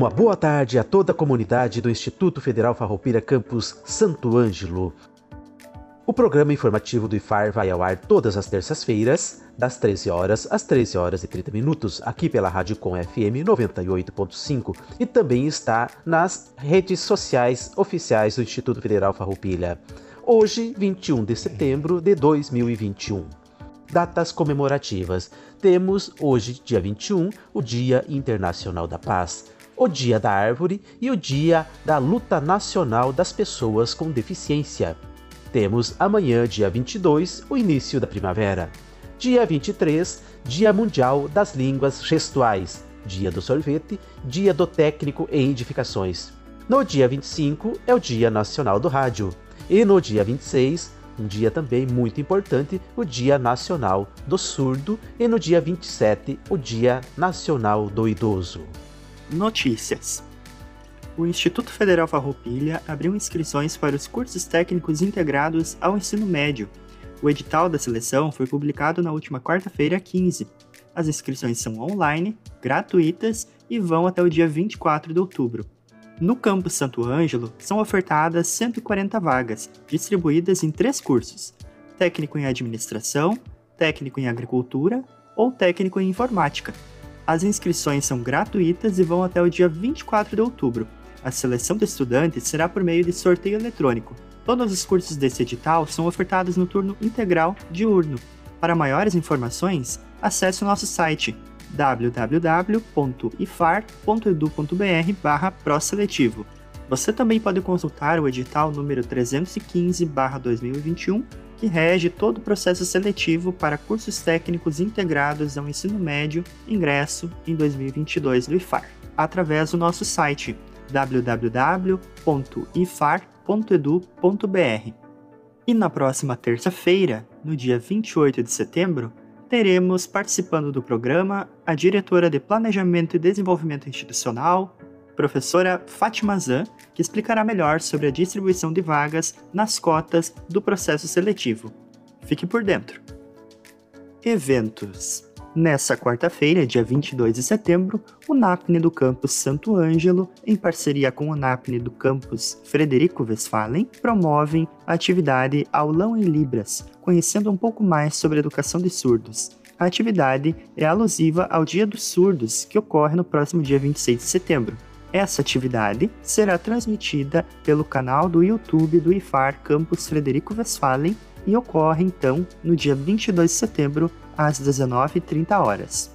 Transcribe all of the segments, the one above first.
Uma boa tarde a toda a comunidade do Instituto Federal Farroupilha Campus Santo Ângelo. O programa informativo do IFAR vai ao ar todas as terças-feiras, das 13 horas às 13 horas e 30 minutos, aqui pela Rádio Com FM 98.5 e também está nas redes sociais oficiais do Instituto Federal Farroupilha. Hoje, 21 de setembro de 2021. Datas comemorativas. Temos hoje, dia 21, o Dia Internacional da Paz o Dia da Árvore e o Dia da Luta Nacional das Pessoas com Deficiência. Temos amanhã, dia 22, o início da primavera. Dia 23, Dia Mundial das Línguas Gestuais. Dia do Sorvete, Dia do Técnico em Edificações. No dia 25 é o Dia Nacional do Rádio. E no dia 26, um dia também muito importante, o Dia Nacional do Surdo. E no dia 27, o Dia Nacional do Idoso. Notícias. O Instituto Federal Farroupilha abriu inscrições para os cursos técnicos integrados ao ensino médio. O edital da seleção foi publicado na última quarta-feira, 15. As inscrições são online, gratuitas e vão até o dia 24 de outubro. No campus Santo Ângelo, são ofertadas 140 vagas, distribuídas em três cursos: técnico em administração, técnico em agricultura ou técnico em informática. As inscrições são gratuitas e vão até o dia 24 de outubro. A seleção de estudantes será por meio de sorteio eletrônico. Todos os cursos desse edital são ofertados no turno integral diurno. Para maiores informações, acesse o nosso site www.ifar.edu.br/proseletivo. Você também pode consultar o edital número 315/2021 que rege todo o processo seletivo para cursos técnicos integrados ao ensino médio ingresso em 2022 do IFAR, através do nosso site www.ifar.edu.br. E na próxima terça-feira, no dia 28 de setembro, teremos participando do programa a diretora de Planejamento e Desenvolvimento Institucional, professora Fátima Zan, que explicará melhor sobre a distribuição de vagas nas cotas do processo seletivo. Fique por dentro. Eventos. Nessa quarta-feira, dia 22 de setembro, o NAPNE do campus Santo Ângelo, em parceria com o NAPNE do campus Frederico Westphalen, promovem a atividade Aulão em Libras, conhecendo um pouco mais sobre a educação de surdos. A atividade é alusiva ao Dia dos Surdos, que ocorre no próximo dia 26 de setembro. Essa atividade será transmitida pelo canal do YouTube do IFAR Campus Frederico Westphalen e ocorre então no dia 22 de setembro às 19h30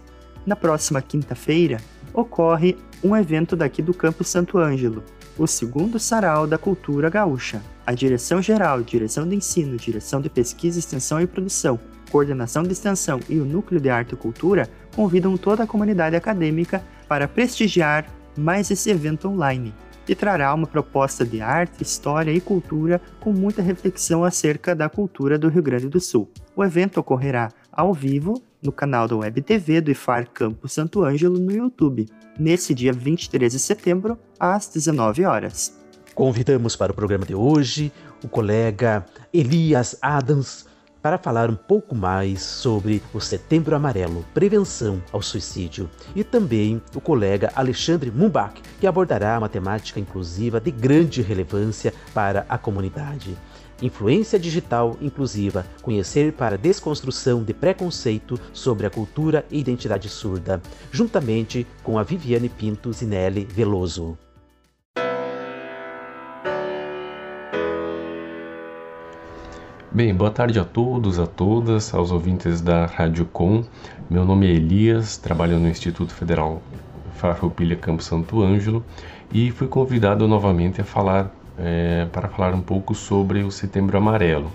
Na próxima quinta-feira ocorre um evento daqui do Campus Santo Ângelo, o segundo Sarau da Cultura Gaúcha. A Direção Geral, Direção de Ensino, Direção de Pesquisa, Extensão e Produção, Coordenação de Extensão e o Núcleo de Arte e Cultura convidam toda a comunidade acadêmica para prestigiar mais esse evento online, que trará uma proposta de arte, história e cultura com muita reflexão acerca da cultura do Rio Grande do Sul. O evento ocorrerá ao vivo no canal da Web TV do IFAR Campo Santo Ângelo no YouTube, nesse dia 23 de setembro, às 19 horas. Convidamos para o programa de hoje o colega Elias Adams, para falar um pouco mais sobre o Setembro Amarelo, prevenção ao suicídio, e também o colega Alexandre Mumbach, que abordará uma temática inclusiva de grande relevância para a comunidade. Influência digital inclusiva, conhecer para desconstrução de preconceito sobre a cultura e identidade surda, juntamente com a Viviane Pinto Zinelli Veloso. Bem, boa tarde a todos, a todas, aos ouvintes da Rádio Com. Meu nome é Elias, trabalho no Instituto Federal Farroupilha Campo Santo Ângelo e fui convidado novamente a falar é, para falar um pouco sobre o Setembro Amarelo.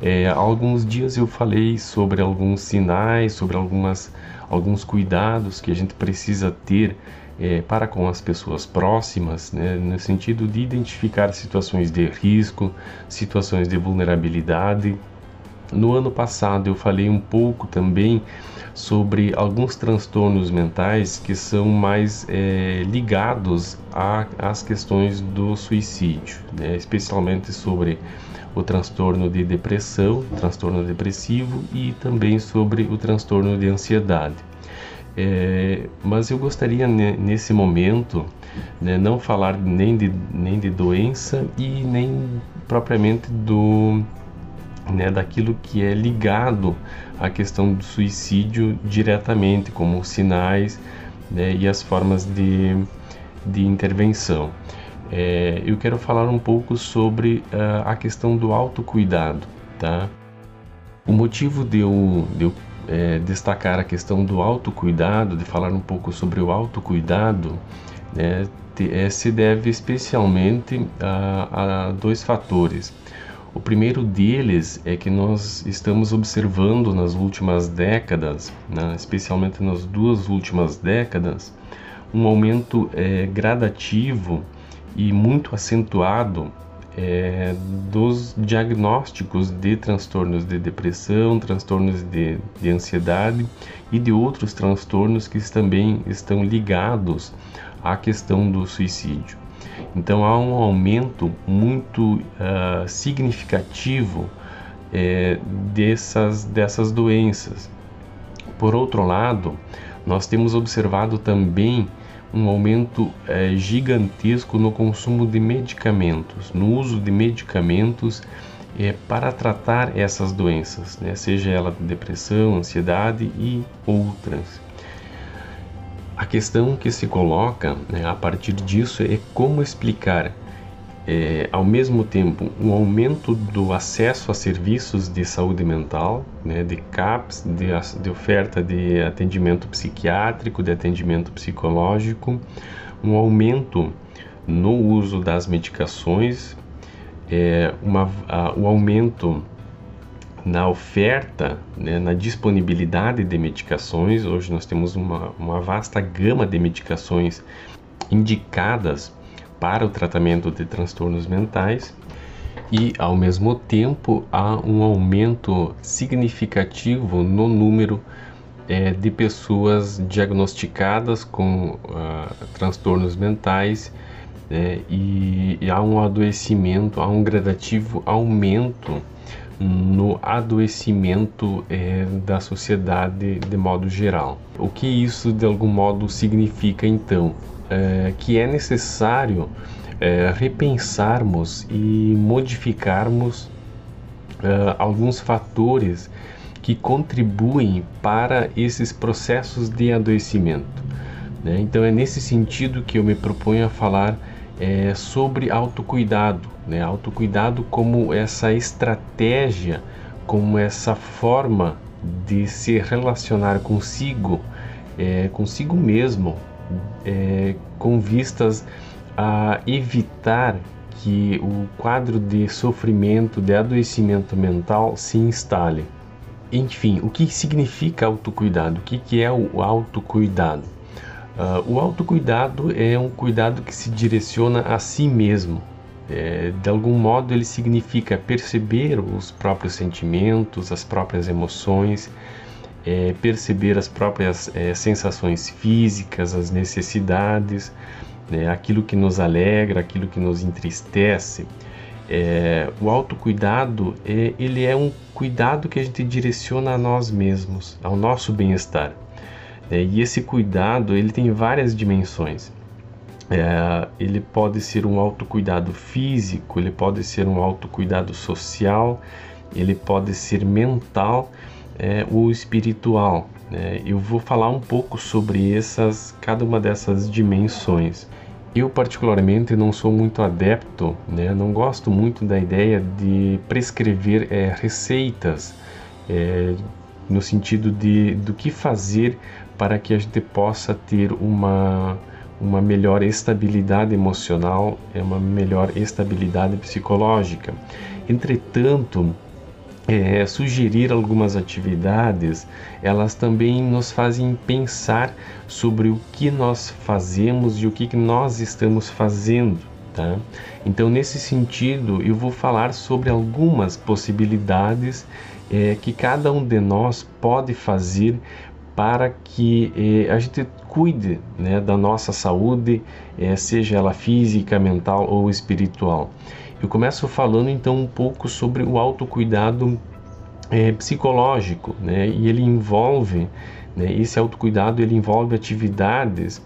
É, há alguns dias eu falei sobre alguns sinais, sobre algumas, alguns cuidados que a gente precisa ter é, para com as pessoas próximas, né, no sentido de identificar situações de risco, situações de vulnerabilidade. No ano passado eu falei um pouco também sobre alguns transtornos mentais que são mais é, ligados às questões do suicídio, né, especialmente sobre o transtorno de depressão, transtorno depressivo e também sobre o transtorno de ansiedade. É, mas eu gostaria nesse momento né, não falar nem de, nem de doença e nem propriamente do né, daquilo que é ligado à questão do suicídio diretamente, como sinais né, e as formas de, de intervenção. É, eu quero falar um pouco sobre uh, a questão do autocuidado. Tá? O motivo de eu, de eu é, destacar a questão do autocuidado, de falar um pouco sobre o autocuidado, né, é, se deve especialmente a, a dois fatores. O primeiro deles é que nós estamos observando nas últimas décadas, né, especialmente nas duas últimas décadas, um aumento é, gradativo e muito acentuado é, dos diagnósticos de transtornos de depressão, transtornos de, de ansiedade e de outros transtornos que também estão ligados à questão do suicídio. Então há um aumento muito uh, significativo é, dessas, dessas doenças. Por outro lado, nós temos observado também um aumento é, gigantesco no consumo de medicamentos, no uso de medicamentos é, para tratar essas doenças, né? seja ela depressão, ansiedade e outras. A questão que se coloca né, a partir disso é como explicar, é, ao mesmo tempo, um aumento do acesso a serviços de saúde mental, né, de CAPS, de, de oferta de atendimento psiquiátrico, de atendimento psicológico, um aumento no uso das medicações, é, uma, a, o aumento na oferta, né, na disponibilidade de medicações. Hoje nós temos uma, uma vasta gama de medicações indicadas para o tratamento de transtornos mentais e, ao mesmo tempo, há um aumento significativo no número é, de pessoas diagnosticadas com uh, transtornos mentais é, e, e há um adoecimento, há um gradativo aumento no adoecimento é, da sociedade de modo geral. O que isso de algum modo significa então? É, que é necessário é, repensarmos e modificarmos é, alguns fatores que contribuem para esses processos de adoecimento. Né? Então é nesse sentido que eu me proponho a falar é, sobre autocuidado, né? Autocuidado como essa estratégia, como essa forma de se relacionar consigo, é, consigo mesmo, é, com vistas a evitar que o quadro de sofrimento, de adoecimento mental se instale. Enfim, o que significa autocuidado? O que, que é o autocuidado? Uh, o autocuidado é um cuidado que se direciona a si mesmo. É, de algum modo, ele significa perceber os próprios sentimentos, as próprias emoções, é, perceber as próprias é, sensações físicas, as necessidades, né, aquilo que nos alegra, aquilo que nos entristece. É, o autocuidado é, ele é um cuidado que a gente direciona a nós mesmos, ao nosso bem-estar. É, e esse cuidado ele tem várias dimensões. É, ele pode ser um autocuidado físico, ele pode ser um autocuidado social, ele pode ser mental é, ou espiritual. Né? Eu vou falar um pouco sobre essas, cada uma dessas dimensões. Eu particularmente não sou muito adepto, né? não gosto muito da ideia de prescrever é, receitas é, no sentido de do que fazer para que a gente possa ter uma, uma melhor estabilidade emocional, é uma melhor estabilidade psicológica. Entretanto, é, sugerir algumas atividades, elas também nos fazem pensar sobre o que nós fazemos e o que nós estamos fazendo. Tá? Então, nesse sentido, eu vou falar sobre algumas possibilidades é, que cada um de nós pode fazer para que é, a gente cuide né, da nossa saúde, é, seja ela física, mental ou espiritual. Eu começo falando então um pouco sobre o autocuidado é, psicológico, né? E ele envolve, né, esse autocuidado ele envolve atividades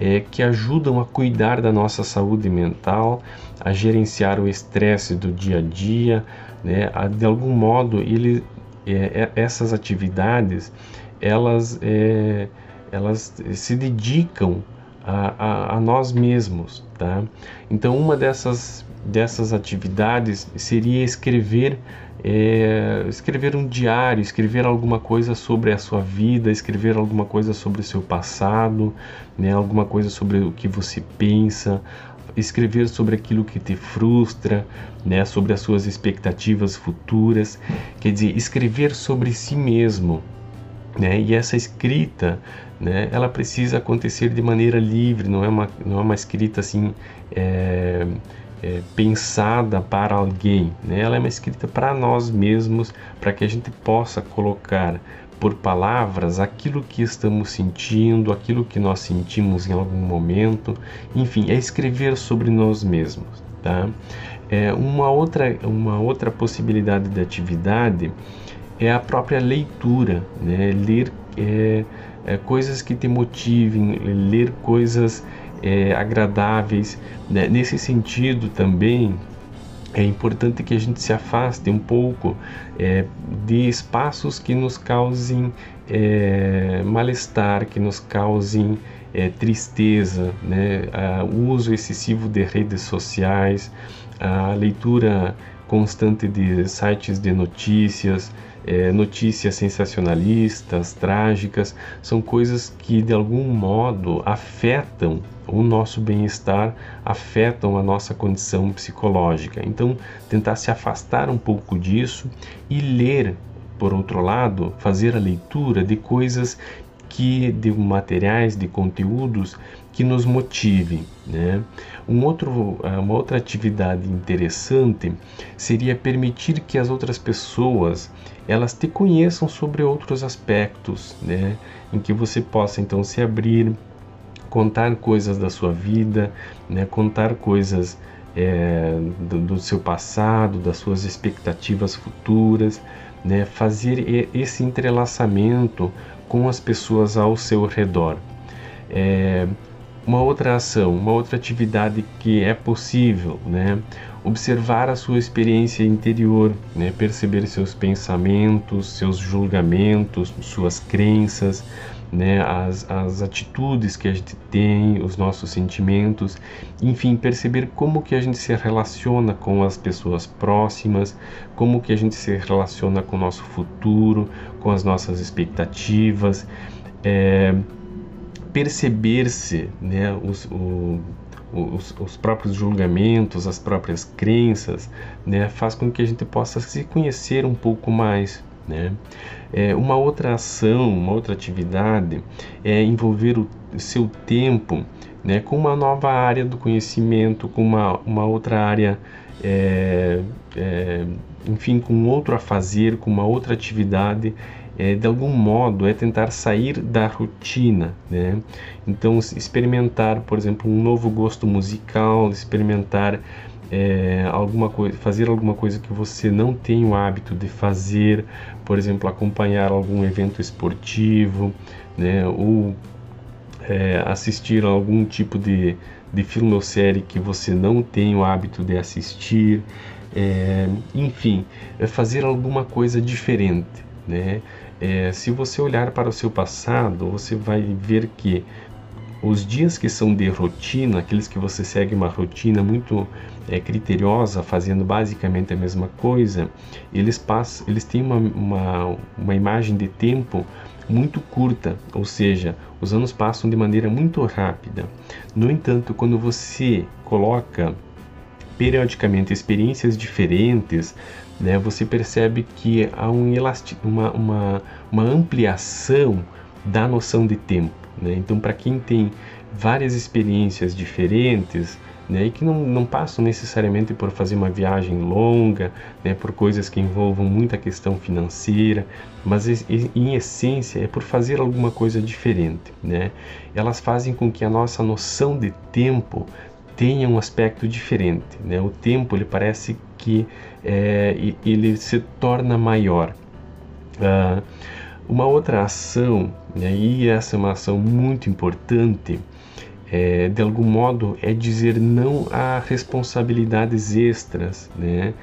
é, que ajudam a cuidar da nossa saúde mental, a gerenciar o estresse do dia a dia, né? A, de algum modo ele, é, é essas atividades elas é, elas se dedicam a, a, a, nós mesmos, tá? Então uma dessas dessas atividades seria escrever é, escrever um diário, escrever alguma coisa sobre a sua vida, escrever alguma coisa sobre o seu passado, né, alguma coisa sobre o que você pensa, escrever sobre aquilo que te frustra, né, sobre as suas expectativas futuras, quer dizer, escrever sobre si mesmo. Né, e essa escrita, né, ela precisa acontecer de maneira livre, não é uma, não é uma escrita assim. É, é, pensada para alguém, né? ela é uma escrita para nós mesmos, para que a gente possa colocar por palavras aquilo que estamos sentindo, aquilo que nós sentimos em algum momento, enfim, é escrever sobre nós mesmos. Tá? É, uma, outra, uma outra possibilidade de atividade é a própria leitura, né? ler é, é, coisas que te motivem, ler coisas é, agradáveis. Né? Nesse sentido também é importante que a gente se afaste um pouco é, de espaços que nos causem é, mal-estar, que nos causem é, tristeza, né? o uso excessivo de redes sociais, a leitura constante de sites de notícias, é, notícias sensacionalistas, trágicas, são coisas que de algum modo afetam o nosso bem-estar, afetam a nossa condição psicológica. Então, tentar se afastar um pouco disso e ler, por outro lado, fazer a leitura de coisas que de materiais, de conteúdos que nos motivem, né? Um outro, uma outra atividade interessante seria permitir que as outras pessoas elas te conheçam sobre outros aspectos, né? Em que você possa então se abrir, contar coisas da sua vida, né? Contar coisas é, do, do, seu passado, das suas expectativas futuras, né? Fazer esse entrelaçamento com as pessoas ao seu redor. É, uma outra ação, uma outra atividade que é possível, né? observar a sua experiência interior, né? perceber seus pensamentos, seus julgamentos, suas crenças, né? as, as atitudes que a gente tem, os nossos sentimentos, enfim, perceber como que a gente se relaciona com as pessoas próximas, como que a gente se relaciona com o nosso futuro, com as nossas expectativas, é, perceber-se, né? os, os, os, próprios julgamentos, as próprias crenças, né, faz com que a gente possa se conhecer um pouco mais. Né? É, uma outra ação, uma outra atividade é envolver o seu tempo né, com uma nova área do conhecimento, com uma, uma outra área, é, é, enfim, com outro a fazer, com uma outra atividade é, de algum modo, é tentar sair da rotina, né? Então, experimentar, por exemplo, um novo gosto musical, experimentar é, alguma coisa, fazer alguma coisa que você não tem o hábito de fazer, por exemplo, acompanhar algum evento esportivo, né? Ou é, assistir a algum tipo de, de filme ou série que você não tem o hábito de assistir, é, enfim, é fazer alguma coisa diferente, né? É, se você olhar para o seu passado, você vai ver que os dias que são de rotina, aqueles que você segue uma rotina muito é, criteriosa, fazendo basicamente a mesma coisa, eles passam, eles têm uma, uma, uma imagem de tempo muito curta, ou seja, os anos passam de maneira muito rápida. No entanto, quando você coloca periodicamente experiências diferentes, né, você percebe que há um uma, uma, uma ampliação da noção de tempo. Né? Então, para quem tem várias experiências diferentes, né, e que não, não passam necessariamente por fazer uma viagem longa, né, por coisas que envolvam muita questão financeira, mas em essência é por fazer alguma coisa diferente. Né? Elas fazem com que a nossa noção de tempo tenha um aspecto diferente. Né? O tempo ele parece que é, ele se torna maior. Uh, uma outra ação, né, e essa é uma ação muito importante, é, de algum modo é dizer não a responsabilidades extras, né?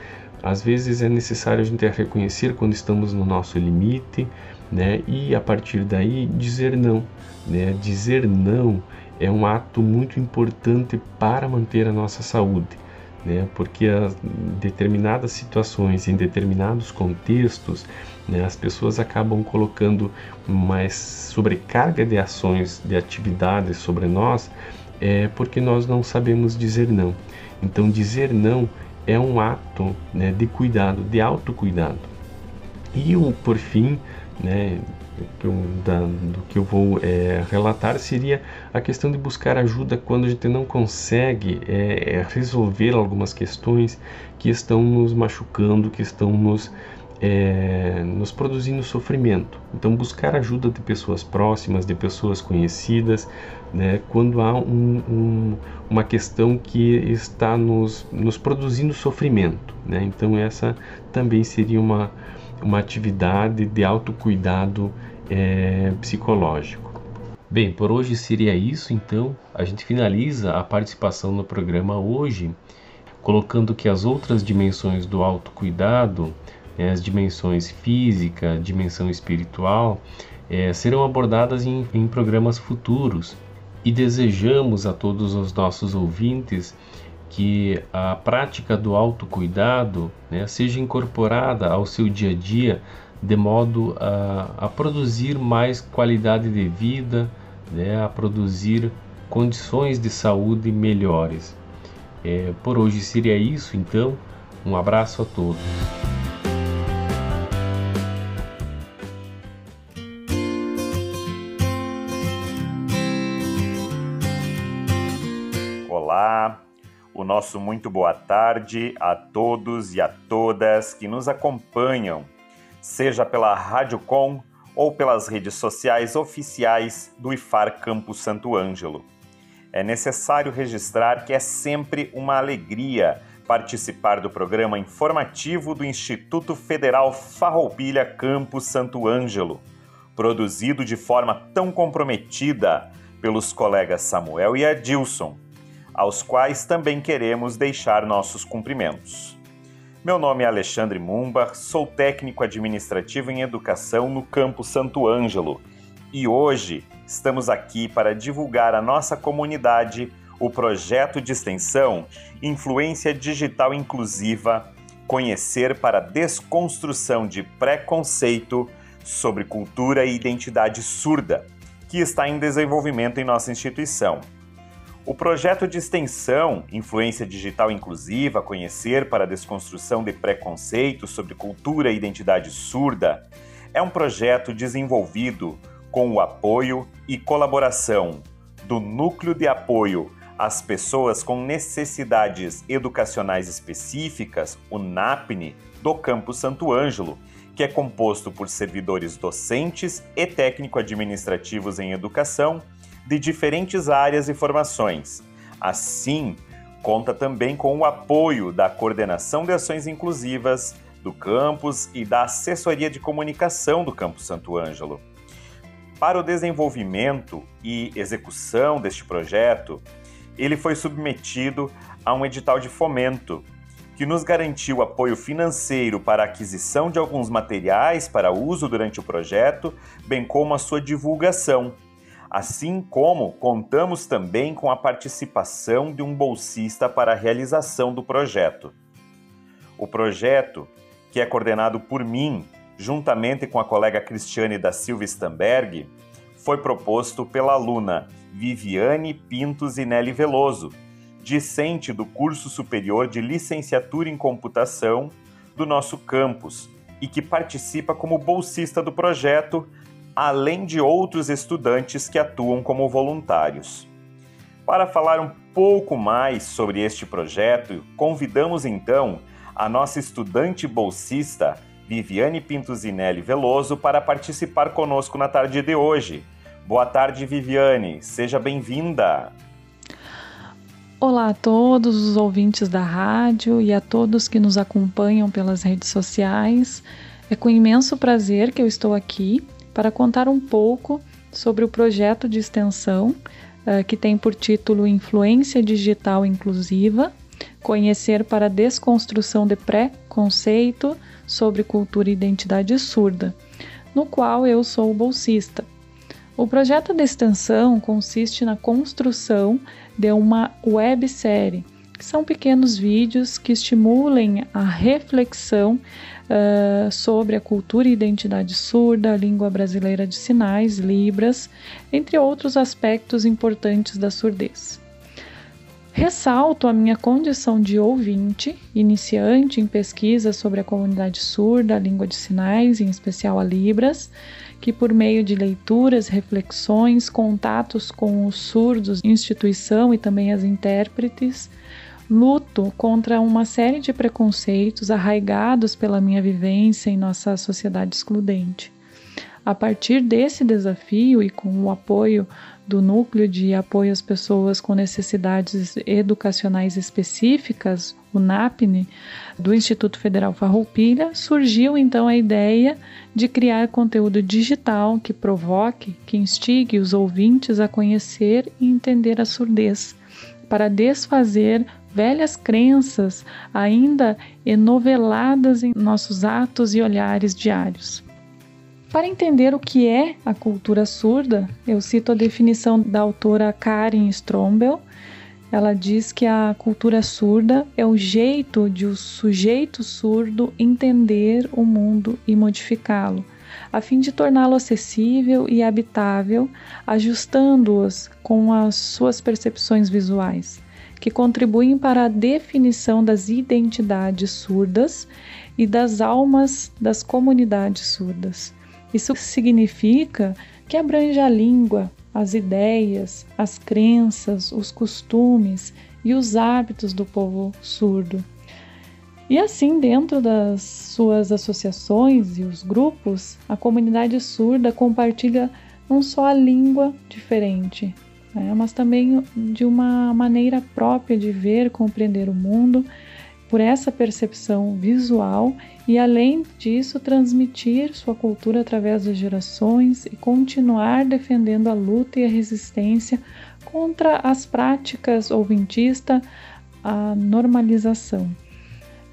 Às vezes é necessário a gente reconhecer quando estamos no nosso limite, né? E a partir daí dizer não, né? Dizer não é um ato muito importante para manter a nossa saúde, né? Porque em determinadas situações, em determinados contextos, né, as pessoas acabam colocando mais sobrecarga de ações, de atividades sobre nós, é porque nós não sabemos dizer não. Então, dizer não é um ato né, de cuidado, de autocuidado. E por fim, né, que eu, da, do que eu vou é, relatar seria a questão de buscar ajuda quando a gente não consegue é, é resolver algumas questões que estão nos machucando, que estão nos é, nos produzindo sofrimento. Então, buscar ajuda de pessoas próximas, de pessoas conhecidas, né, quando há um, um, uma questão que está nos, nos produzindo sofrimento. Né? Então, essa também seria uma, uma atividade de autocuidado é, psicológico. Bem, por hoje seria isso, então. A gente finaliza a participação no programa hoje, colocando que as outras dimensões do autocuidado é, as dimensões física, dimensão espiritual, é, serão abordadas em, em programas futuros. E desejamos a todos os nossos ouvintes que a prática do autocuidado né, seja incorporada ao seu dia a dia de modo a, a produzir mais qualidade de vida, né, a produzir condições de saúde melhores. É, por hoje seria isso, então. Um abraço a todos. Nosso muito boa tarde a todos e a todas que nos acompanham, seja pela Rádio Com ou pelas redes sociais oficiais do IFAR Campo Santo Ângelo. É necessário registrar que é sempre uma alegria participar do programa informativo do Instituto Federal Farroupilha Campo Santo Ângelo, produzido de forma tão comprometida pelos colegas Samuel e Adilson aos quais também queremos deixar nossos cumprimentos. Meu nome é Alexandre Mumbar, sou técnico administrativo em educação no Campo Santo Ângelo e hoje estamos aqui para divulgar à nossa comunidade o projeto de extensão Influência Digital Inclusiva Conhecer para Desconstrução de Preconceito sobre Cultura e Identidade Surda, que está em desenvolvimento em nossa instituição. O projeto de extensão Influência Digital Inclusiva Conhecer para a Desconstrução de Preconceitos sobre Cultura e Identidade Surda é um projeto desenvolvido com o apoio e colaboração do Núcleo de Apoio às Pessoas com Necessidades Educacionais Específicas, o NAPNE, do Campo Santo Ângelo, que é composto por servidores docentes e técnico-administrativos em educação de diferentes áreas e formações. Assim, conta também com o apoio da Coordenação de Ações Inclusivas do campus e da Assessoria de Comunicação do Campus Santo Ângelo. Para o desenvolvimento e execução deste projeto, ele foi submetido a um edital de fomento que nos garantiu apoio financeiro para a aquisição de alguns materiais para uso durante o projeto, bem como a sua divulgação assim como contamos também com a participação de um bolsista para a realização do projeto. O projeto, que é coordenado por mim, juntamente com a colega Cristiane da Silva Stamberg, foi proposto pela aluna Viviane Pintos Inelli Veloso, discente do curso superior de licenciatura em computação do nosso campus e que participa como bolsista do projeto, além de outros estudantes que atuam como voluntários. Para falar um pouco mais sobre este projeto, convidamos então a nossa estudante bolsista, Viviane Pintuzinelli Veloso, para participar conosco na tarde de hoje. Boa tarde, Viviane. Seja bem-vinda. Olá a todos os ouvintes da rádio e a todos que nos acompanham pelas redes sociais. É com imenso prazer que eu estou aqui para contar um pouco sobre o projeto de extensão uh, que tem por título Influência Digital Inclusiva Conhecer para Desconstrução de Pré-Conceito sobre Cultura e Identidade Surda, no qual eu sou bolsista. O projeto de extensão consiste na construção de uma websérie, que são pequenos vídeos que estimulem a reflexão uh, sobre a cultura e identidade surda, a língua brasileira de sinais, Libras, entre outros aspectos importantes da surdez. Ressalto a minha condição de ouvinte, iniciante em pesquisa sobre a comunidade surda, a língua de sinais, em especial a Libras, que por meio de leituras, reflexões, contatos com os surdos, instituição e também as intérpretes, luto contra uma série de preconceitos arraigados pela minha vivência em nossa sociedade excludente. A partir desse desafio e com o apoio do Núcleo de Apoio às Pessoas com Necessidades Educacionais Específicas, o NAPNE, do Instituto Federal Farroupilha, surgiu então a ideia de criar conteúdo digital que provoque, que instigue os ouvintes a conhecer e entender a surdez, para desfazer velhas crenças ainda enoveladas em nossos atos e olhares diários. Para entender o que é a cultura surda, eu cito a definição da autora Karen Strombel. Ela diz que a cultura surda é o jeito de o sujeito surdo entender o mundo e modificá-lo, a fim de torná-lo acessível e habitável, ajustando-os com as suas percepções visuais, que contribuem para a definição das identidades surdas e das almas das comunidades surdas. Isso significa que abrange a língua, as ideias, as crenças, os costumes e os hábitos do povo surdo. E assim, dentro das suas associações e os grupos, a comunidade surda compartilha não só a língua diferente, né, mas também de uma maneira própria de ver, compreender o mundo por essa percepção visual e, além disso, transmitir sua cultura através das gerações e continuar defendendo a luta e a resistência contra as práticas ouvintistas, a normalização.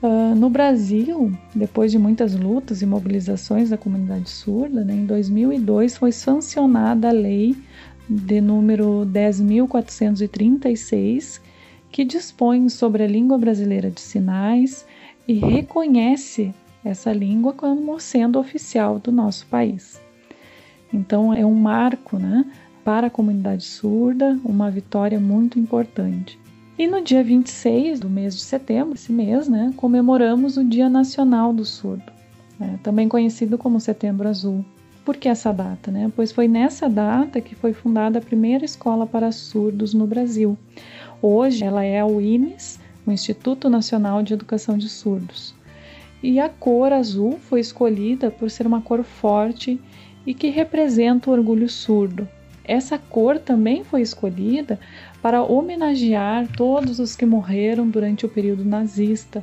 Uh, no Brasil, depois de muitas lutas e mobilizações da comunidade surda, né, em 2002 foi sancionada a lei de número 10.436, que dispõe sobre a língua brasileira de sinais e reconhece essa língua como sendo oficial do nosso país. Então é um marco né, para a comunidade surda, uma vitória muito importante. E no dia 26 do mês de setembro, esse mês, né, comemoramos o Dia Nacional do Surdo, né, também conhecido como Setembro Azul. Por que essa data? Né? Pois foi nessa data que foi fundada a primeira escola para surdos no Brasil, Hoje ela é o INES, o Instituto Nacional de Educação de Surdos. E a cor azul foi escolhida por ser uma cor forte e que representa o orgulho surdo. Essa cor também foi escolhida para homenagear todos os que morreram durante o período nazista.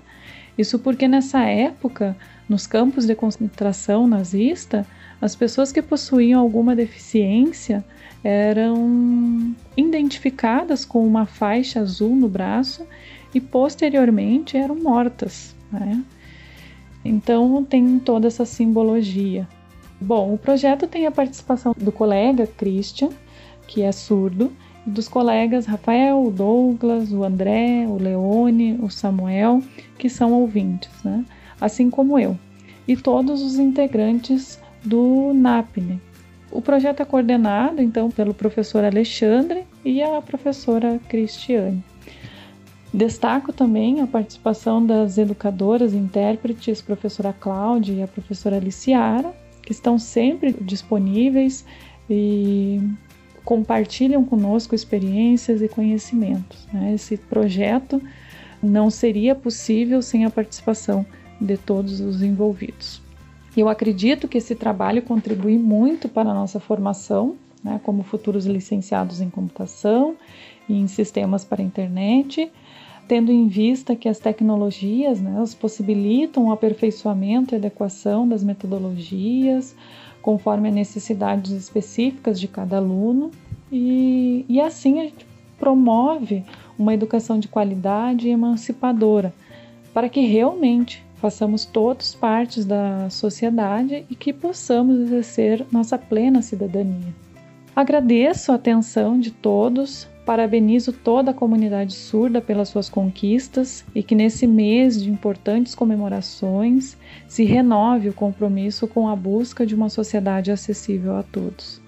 Isso porque nessa época, nos campos de concentração nazista, as pessoas que possuíam alguma deficiência eram identificadas com uma faixa azul no braço e posteriormente eram mortas. Né? Então tem toda essa simbologia. Bom, o projeto tem a participação do colega Christian, que é surdo, dos colegas Rafael, o Douglas, o André, o Leone, o Samuel, que são ouvintes, né? assim como eu, e todos os integrantes do NAPNE, o projeto é coordenado então pelo professor Alexandre e a professora Cristiane. Destaco também a participação das educadoras e intérpretes, professora Cláudia e a professora Aliciara, que estão sempre disponíveis e compartilham conosco experiências e conhecimentos. Né? Esse projeto não seria possível sem a participação de todos os envolvidos. Eu acredito que esse trabalho contribui muito para a nossa formação, né, como futuros licenciados em computação e em sistemas para a internet, tendo em vista que as tecnologias né, possibilitam o aperfeiçoamento e adequação das metodologias conforme as necessidades específicas de cada aluno e, e assim a gente promove uma educação de qualidade e emancipadora para que realmente façamos todos partes da sociedade e que possamos exercer nossa plena cidadania. Agradeço a atenção de todos Parabenizo toda a comunidade surda pelas suas conquistas e que nesse mês de importantes comemorações se renove o compromisso com a busca de uma sociedade acessível a todos.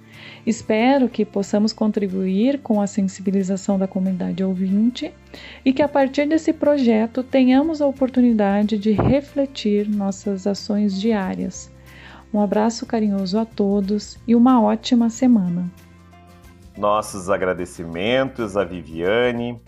Espero que possamos contribuir com a sensibilização da comunidade ouvinte e que a partir desse projeto tenhamos a oportunidade de refletir nossas ações diárias. Um abraço carinhoso a todos e uma ótima semana. Nossos agradecimentos a Viviane,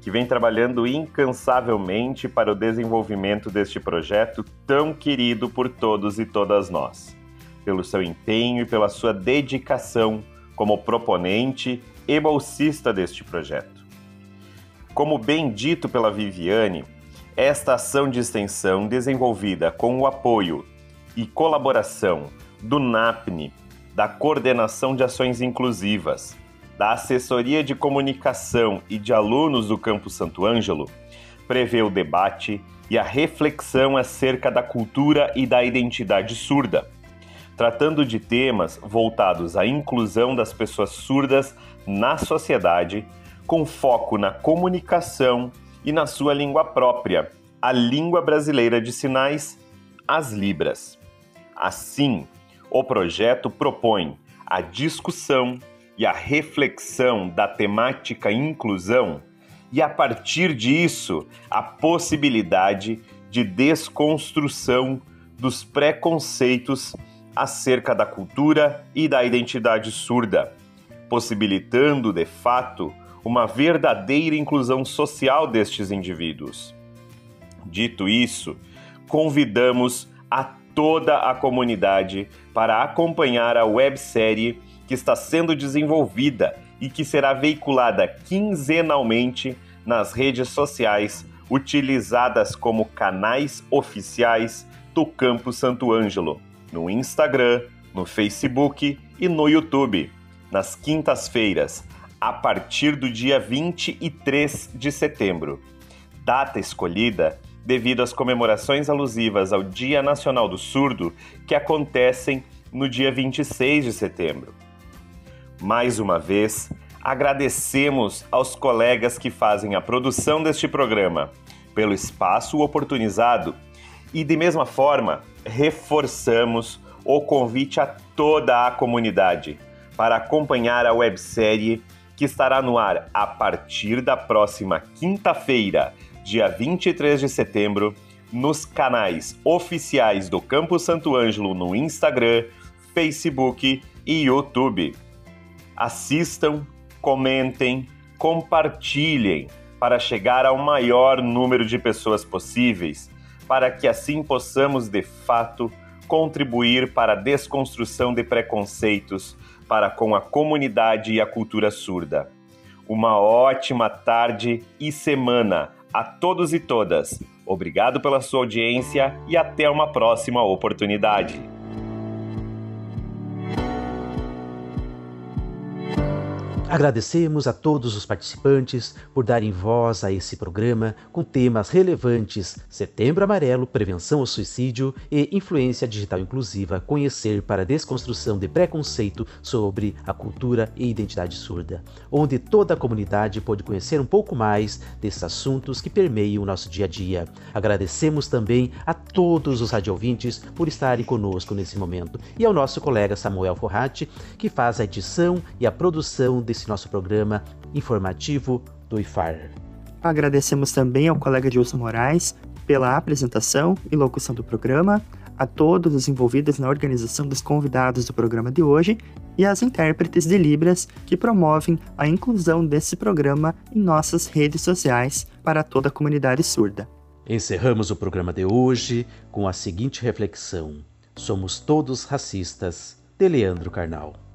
que vem trabalhando incansavelmente para o desenvolvimento deste projeto tão querido por todos e todas nós, pelo seu empenho e pela sua dedicação como proponente e bolsista deste projeto. Como bem dito pela Viviane, esta ação de extensão desenvolvida com o apoio e colaboração do NAPNE, da Coordenação de Ações Inclusivas, da Assessoria de Comunicação e de Alunos do Campo Santo Ângelo, prevê o debate e a reflexão acerca da cultura e da identidade surda, tratando de temas voltados à inclusão das pessoas surdas na sociedade, com foco na comunicação e na sua língua própria, a língua brasileira de sinais, as Libras. Assim, o projeto propõe a discussão e a reflexão da temática inclusão, e a partir disso, a possibilidade de desconstrução dos preconceitos acerca da cultura e da identidade surda, possibilitando, de fato, uma verdadeira inclusão social destes indivíduos. Dito isso, convidamos a toda a comunidade para acompanhar a websérie que está sendo desenvolvida e que será veiculada quinzenalmente nas redes sociais utilizadas como canais oficiais do Campo Santo Ângelo, no Instagram, no Facebook e no YouTube, nas quintas-feiras, a partir do dia 23 de setembro. Data escolhida devido às comemorações alusivas ao Dia Nacional do Surdo que acontecem no dia 26 de setembro. Mais uma vez, agradecemos aos colegas que fazem a produção deste programa pelo espaço oportunizado e, de mesma forma, reforçamos o convite a toda a comunidade para acompanhar a websérie que estará no ar a partir da próxima quinta-feira, dia 23 de setembro, nos canais oficiais do Campo Santo Ângelo no Instagram, Facebook e YouTube assistam, comentem, compartilhem para chegar ao maior número de pessoas possíveis, para que assim possamos de fato contribuir para a desconstrução de preconceitos para com a comunidade e a cultura surda. Uma ótima tarde e semana a todos e todas. Obrigado pela sua audiência e até uma próxima oportunidade. Agradecemos a todos os participantes por darem voz a esse programa com temas relevantes Setembro Amarelo, Prevenção ao Suicídio e Influência Digital Inclusiva, Conhecer para a Desconstrução de Preconceito sobre a Cultura e Identidade Surda, onde toda a comunidade pôde conhecer um pouco mais desses assuntos que permeiam o nosso dia a dia. Agradecemos também a todos os radiovintes por estarem conosco nesse momento e ao nosso colega Samuel Forratti, que faz a edição e a produção desse esse nosso programa informativo do IFAR. Agradecemos também ao colega Gilson Moraes pela apresentação e locução do programa, a todos os envolvidos na organização dos convidados do programa de hoje e às intérpretes de Libras que promovem a inclusão desse programa em nossas redes sociais para toda a comunidade surda. Encerramos o programa de hoje com a seguinte reflexão: Somos todos racistas, de Leandro Carnal.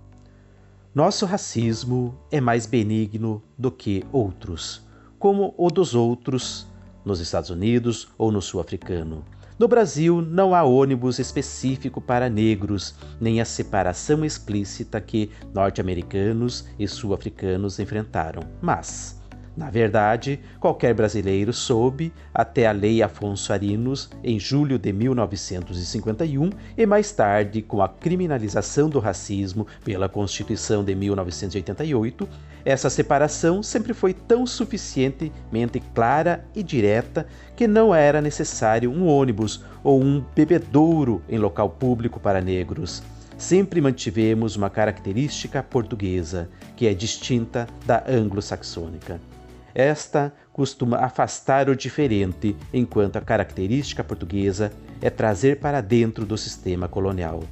Nosso racismo é mais benigno do que outros, como o dos outros nos Estados Unidos ou no sul-africano. No Brasil, não há ônibus específico para negros, nem a separação explícita que norte-americanos e sul-africanos enfrentaram. Mas na verdade, qualquer brasileiro soube, até a Lei Afonso Arinos, em julho de 1951, e mais tarde, com a criminalização do racismo pela Constituição de 1988, essa separação sempre foi tão suficientemente clara e direta que não era necessário um ônibus ou um bebedouro em local público para negros. Sempre mantivemos uma característica portuguesa, que é distinta da anglo-saxônica. Esta costuma afastar o diferente, enquanto a característica portuguesa é trazer para dentro do sistema colonial.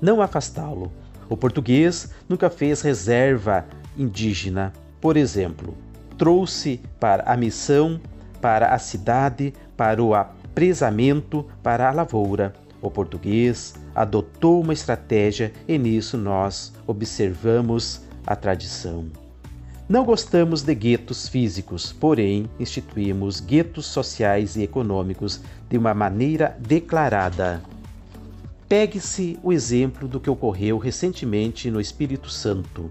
Não afastá-lo. O português nunca fez reserva indígena. Por exemplo, trouxe para a missão, para a cidade, para o apresamento, para a lavoura. O português adotou uma estratégia e nisso nós observamos a tradição. Não gostamos de guetos físicos, porém instituímos guetos sociais e econômicos de uma maneira declarada. Pegue-se o exemplo do que ocorreu recentemente no Espírito Santo,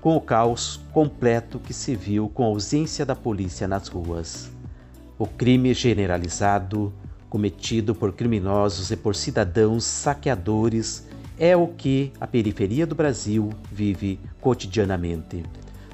com o caos completo que se viu com a ausência da polícia nas ruas. O crime generalizado, cometido por criminosos e por cidadãos saqueadores, é o que a periferia do Brasil vive cotidianamente.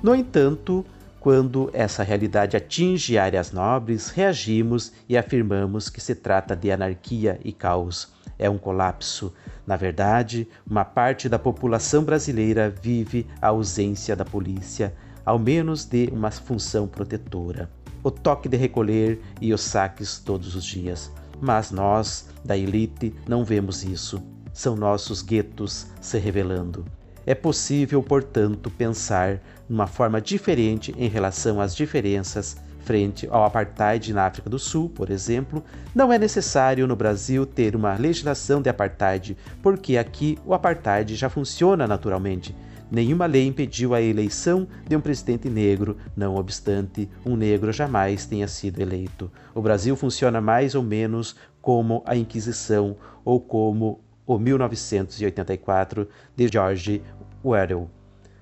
No entanto, quando essa realidade atinge áreas nobres, reagimos e afirmamos que se trata de anarquia e caos. É um colapso. Na verdade, uma parte da população brasileira vive a ausência da polícia, ao menos de uma função protetora. O toque de recolher e os saques todos os dias. Mas nós, da elite, não vemos isso. São nossos guetos se revelando. É possível, portanto, pensar numa forma diferente em relação às diferenças frente ao apartheid na África do Sul, por exemplo, não é necessário no Brasil ter uma legislação de apartheid, porque aqui o apartheid já funciona naturalmente. Nenhuma lei impediu a eleição de um presidente negro, não obstante um negro jamais tenha sido eleito. O Brasil funciona mais ou menos como a Inquisição ou como o 1984 de George Orwell.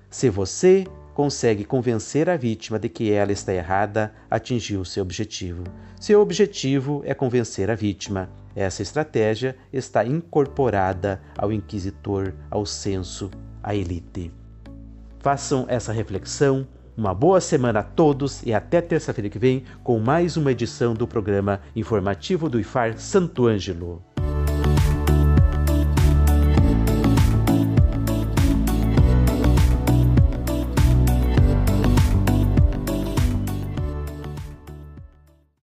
Se você consegue convencer a vítima de que ela está errada, atingiu seu objetivo. Seu objetivo é convencer a vítima. Essa estratégia está incorporada ao inquisitor, ao censo, à elite. Façam essa reflexão. Uma boa semana a todos e até terça-feira que vem com mais uma edição do programa informativo do IFAR Santo Ângelo.